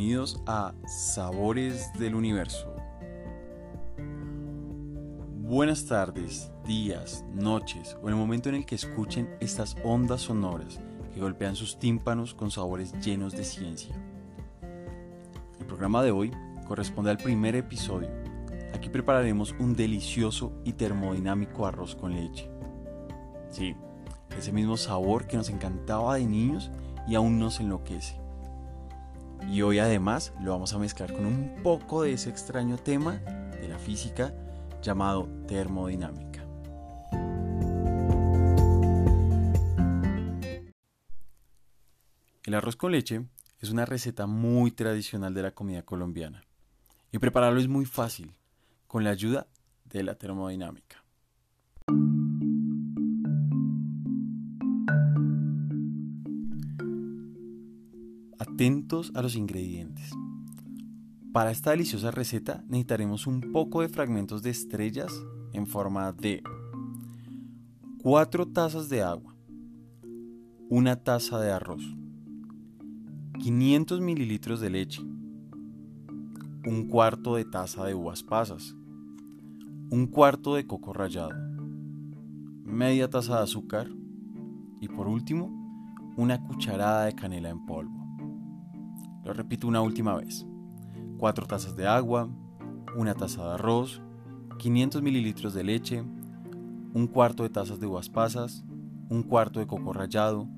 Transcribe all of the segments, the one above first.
Bienvenidos a Sabores del Universo. Buenas tardes, días, noches o el momento en el que escuchen estas ondas sonoras que golpean sus tímpanos con sabores llenos de ciencia. El programa de hoy corresponde al primer episodio. Aquí prepararemos un delicioso y termodinámico arroz con leche. Sí, ese mismo sabor que nos encantaba de niños y aún nos enloquece. Y hoy además lo vamos a mezclar con un poco de ese extraño tema de la física llamado termodinámica. El arroz con leche es una receta muy tradicional de la comida colombiana y prepararlo es muy fácil con la ayuda de la termodinámica. Atentos a los ingredientes. Para esta deliciosa receta necesitaremos un poco de fragmentos de estrellas en forma de 4 tazas de agua, una taza de arroz, 500 mililitros de leche, un cuarto de taza de uvas pasas, un cuarto de coco rallado, media taza de azúcar y por último una cucharada de canela en polvo. Repito una última vez. 4 tazas de agua, una taza de arroz, 500 mililitros de leche, un cuarto de tazas de uvas pasas, un cuarto de coco rallado,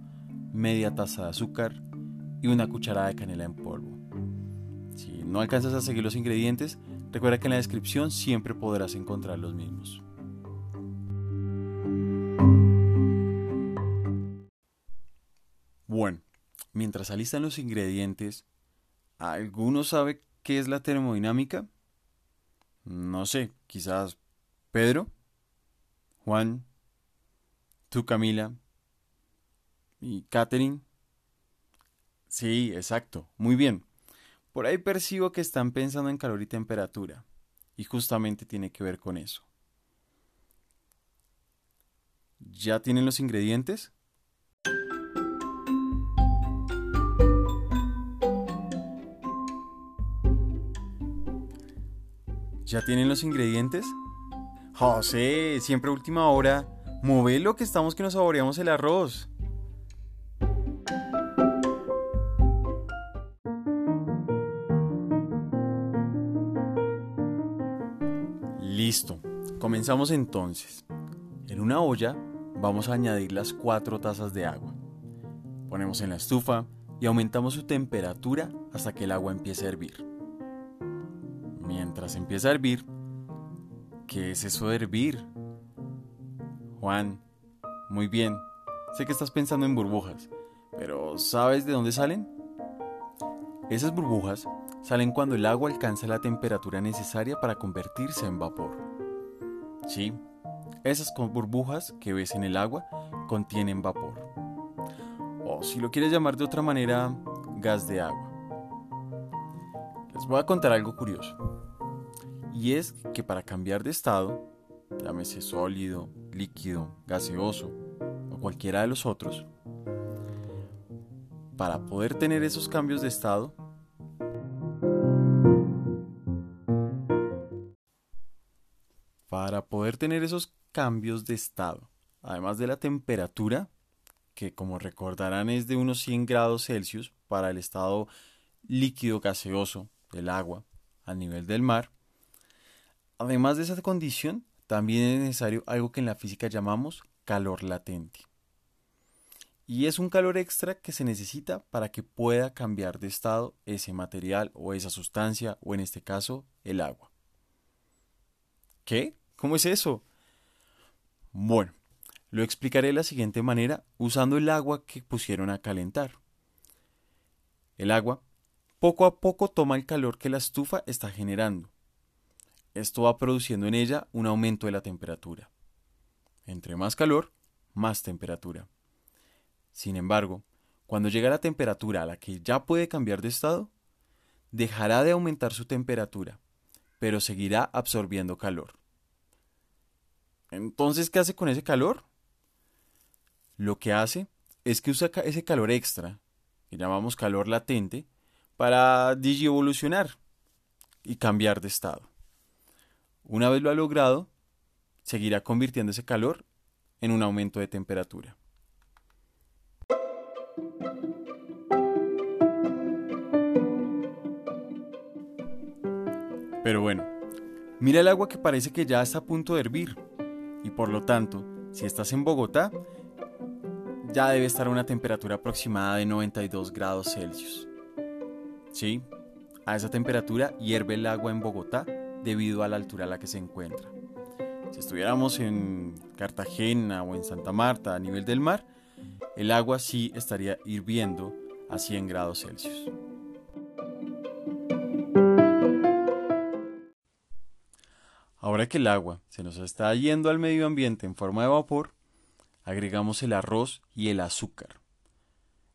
media taza de azúcar y una cucharada de canela en polvo. Si no alcanzas a seguir los ingredientes, recuerda que en la descripción siempre podrás encontrar los mismos. Bueno, mientras alistan los ingredientes, ¿alguno sabe ¿Qué es la termodinámica? No sé, quizás Pedro, Juan, tú Camila y Catherine. Sí, exacto, muy bien. Por ahí percibo que están pensando en calor y temperatura, y justamente tiene que ver con eso. ¿Ya tienen los ingredientes? ¿Ya tienen los ingredientes? José, siempre última hora. lo que estamos que nos saboreamos el arroz. Listo, comenzamos entonces. En una olla vamos a añadir las 4 tazas de agua. Ponemos en la estufa y aumentamos su temperatura hasta que el agua empiece a hervir mientras empieza a hervir. ¿Qué es eso de hervir? Juan, muy bien. Sé que estás pensando en burbujas, pero ¿sabes de dónde salen? Esas burbujas salen cuando el agua alcanza la temperatura necesaria para convertirse en vapor. Sí, esas burbujas que ves en el agua contienen vapor. O si lo quieres llamar de otra manera, gas de agua. Les voy a contar algo curioso. Y es que para cambiar de estado, llámese sólido, líquido, gaseoso o cualquiera de los otros, para poder tener esos cambios de estado, para poder tener esos cambios de estado, además de la temperatura, que como recordarán es de unos 100 grados Celsius para el estado líquido gaseoso del agua a nivel del mar, Además de esa condición, también es necesario algo que en la física llamamos calor latente. Y es un calor extra que se necesita para que pueda cambiar de estado ese material o esa sustancia, o en este caso, el agua. ¿Qué? ¿Cómo es eso? Bueno, lo explicaré de la siguiente manera usando el agua que pusieron a calentar. El agua poco a poco toma el calor que la estufa está generando esto va produciendo en ella un aumento de la temperatura. Entre más calor, más temperatura. Sin embargo, cuando llega la temperatura a la que ya puede cambiar de estado, dejará de aumentar su temperatura, pero seguirá absorbiendo calor. Entonces, ¿qué hace con ese calor? Lo que hace es que usa ese calor extra, que llamamos calor latente, para digievolucionar y cambiar de estado. Una vez lo ha logrado, seguirá convirtiendo ese calor en un aumento de temperatura. Pero bueno, mira el agua que parece que ya está a punto de hervir. Y por lo tanto, si estás en Bogotá, ya debe estar a una temperatura aproximada de 92 grados Celsius. Sí, a esa temperatura hierve el agua en Bogotá debido a la altura a la que se encuentra. Si estuviéramos en Cartagena o en Santa Marta a nivel del mar, el agua sí estaría hirviendo a 100 grados Celsius. Ahora que el agua se nos está yendo al medio ambiente en forma de vapor, agregamos el arroz y el azúcar.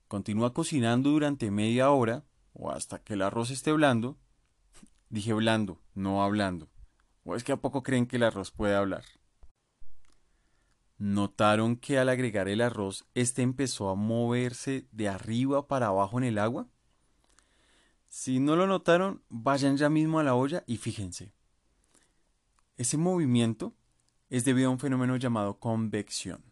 Continúa cocinando durante media hora o hasta que el arroz esté blando. Dije blando, no hablando. ¿O es que a poco creen que el arroz puede hablar? ¿Notaron que al agregar el arroz, este empezó a moverse de arriba para abajo en el agua? Si no lo notaron, vayan ya mismo a la olla y fíjense. Ese movimiento es debido a un fenómeno llamado convección.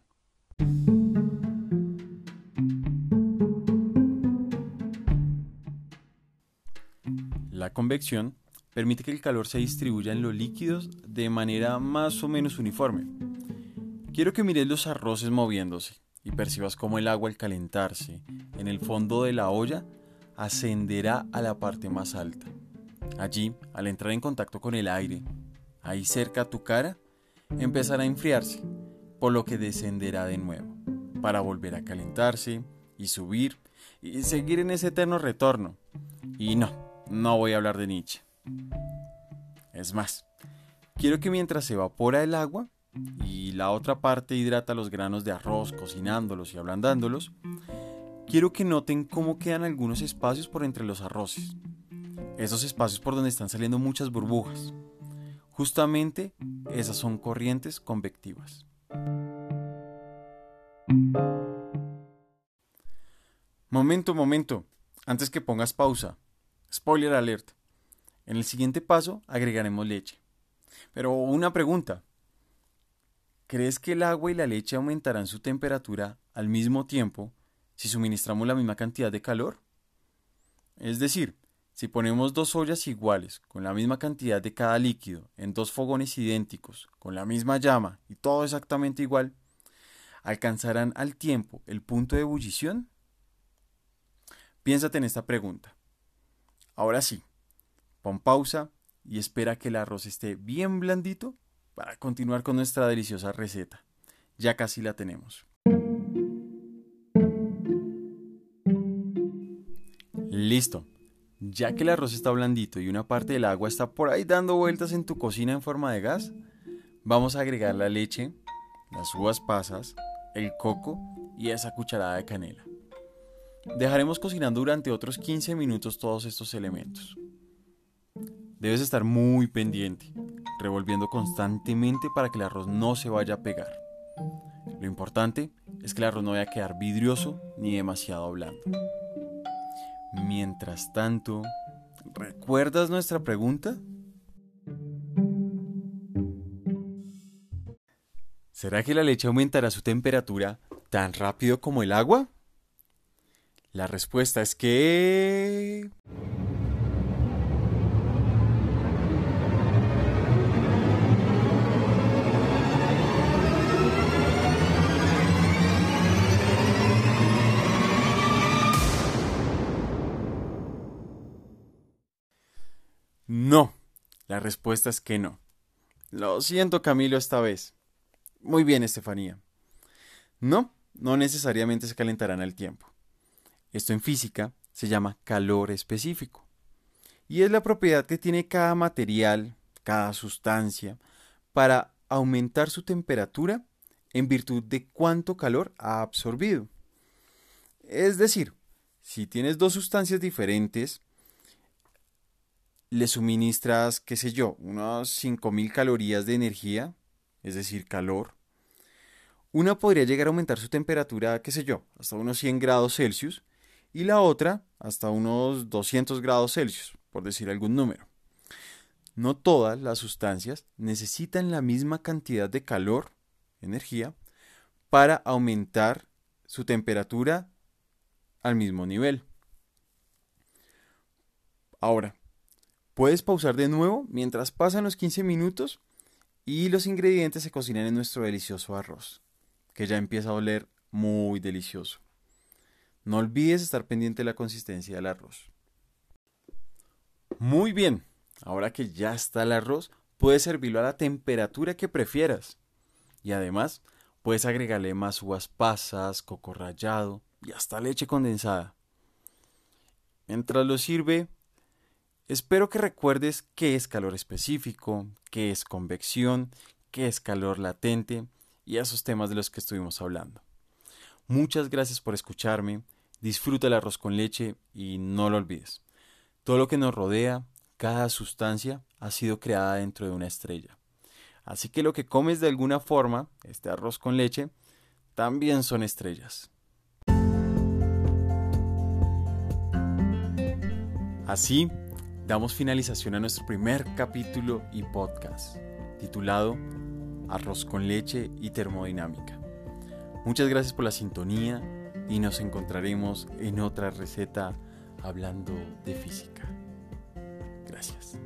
La convección permite que el calor se distribuya en los líquidos de manera más o menos uniforme. Quiero que mires los arroces moviéndose y percibas cómo el agua al calentarse en el fondo de la olla ascenderá a la parte más alta. Allí, al entrar en contacto con el aire, ahí cerca a tu cara, empezará a enfriarse, por lo que descenderá de nuevo, para volver a calentarse y subir y seguir en ese eterno retorno. Y no, no voy a hablar de Nietzsche. Es más, quiero que mientras se evapora el agua y la otra parte hidrata los granos de arroz cocinándolos y ablandándolos, quiero que noten cómo quedan algunos espacios por entre los arroces. Esos espacios por donde están saliendo muchas burbujas. Justamente esas son corrientes convectivas. Momento, momento. Antes que pongas pausa. Spoiler alert. En el siguiente paso agregaremos leche. Pero una pregunta. ¿Crees que el agua y la leche aumentarán su temperatura al mismo tiempo si suministramos la misma cantidad de calor? Es decir, si ponemos dos ollas iguales, con la misma cantidad de cada líquido, en dos fogones idénticos, con la misma llama y todo exactamente igual, ¿alcanzarán al tiempo el punto de ebullición? Piénsate en esta pregunta. Ahora sí, pon pausa y espera que el arroz esté bien blandito para continuar con nuestra deliciosa receta. Ya casi la tenemos. Listo. Ya que el arroz está blandito y una parte del agua está por ahí dando vueltas en tu cocina en forma de gas, vamos a agregar la leche, las uvas pasas, el coco y esa cucharada de canela. Dejaremos cocinando durante otros 15 minutos todos estos elementos. Debes estar muy pendiente, revolviendo constantemente para que el arroz no se vaya a pegar. Lo importante es que el arroz no vaya a quedar vidrioso ni demasiado blando. Mientras tanto, ¿recuerdas nuestra pregunta? ¿Será que la leche aumentará su temperatura tan rápido como el agua? La respuesta es que... Respuesta es que no. Lo siento, Camilo, esta vez. Muy bien, Estefanía. No, no necesariamente se calentarán al tiempo. Esto en física se llama calor específico. Y es la propiedad que tiene cada material, cada sustancia, para aumentar su temperatura en virtud de cuánto calor ha absorbido. Es decir, si tienes dos sustancias diferentes, le suministras, qué sé yo, unas 5.000 calorías de energía, es decir, calor, una podría llegar a aumentar su temperatura, qué sé yo, hasta unos 100 grados Celsius, y la otra hasta unos 200 grados Celsius, por decir algún número. No todas las sustancias necesitan la misma cantidad de calor, energía, para aumentar su temperatura al mismo nivel. Ahora, puedes pausar de nuevo mientras pasan los 15 minutos y los ingredientes se cocinan en nuestro delicioso arroz, que ya empieza a oler muy delicioso. No olvides estar pendiente de la consistencia del arroz. Muy bien, ahora que ya está el arroz, puedes servirlo a la temperatura que prefieras. Y además, puedes agregarle más uvas pasas, coco rallado y hasta leche condensada. Mientras lo sirve, espero que recuerdes qué es calor específico, qué es convección, qué es calor latente y esos temas de los que estuvimos hablando. Muchas gracias por escucharme, disfruta el arroz con leche y no lo olvides. Todo lo que nos rodea, cada sustancia, ha sido creada dentro de una estrella. Así que lo que comes de alguna forma, este arroz con leche, también son estrellas. Así, damos finalización a nuestro primer capítulo y podcast, titulado Arroz con leche y termodinámica. Muchas gracias por la sintonía y nos encontraremos en otra receta hablando de física. Gracias.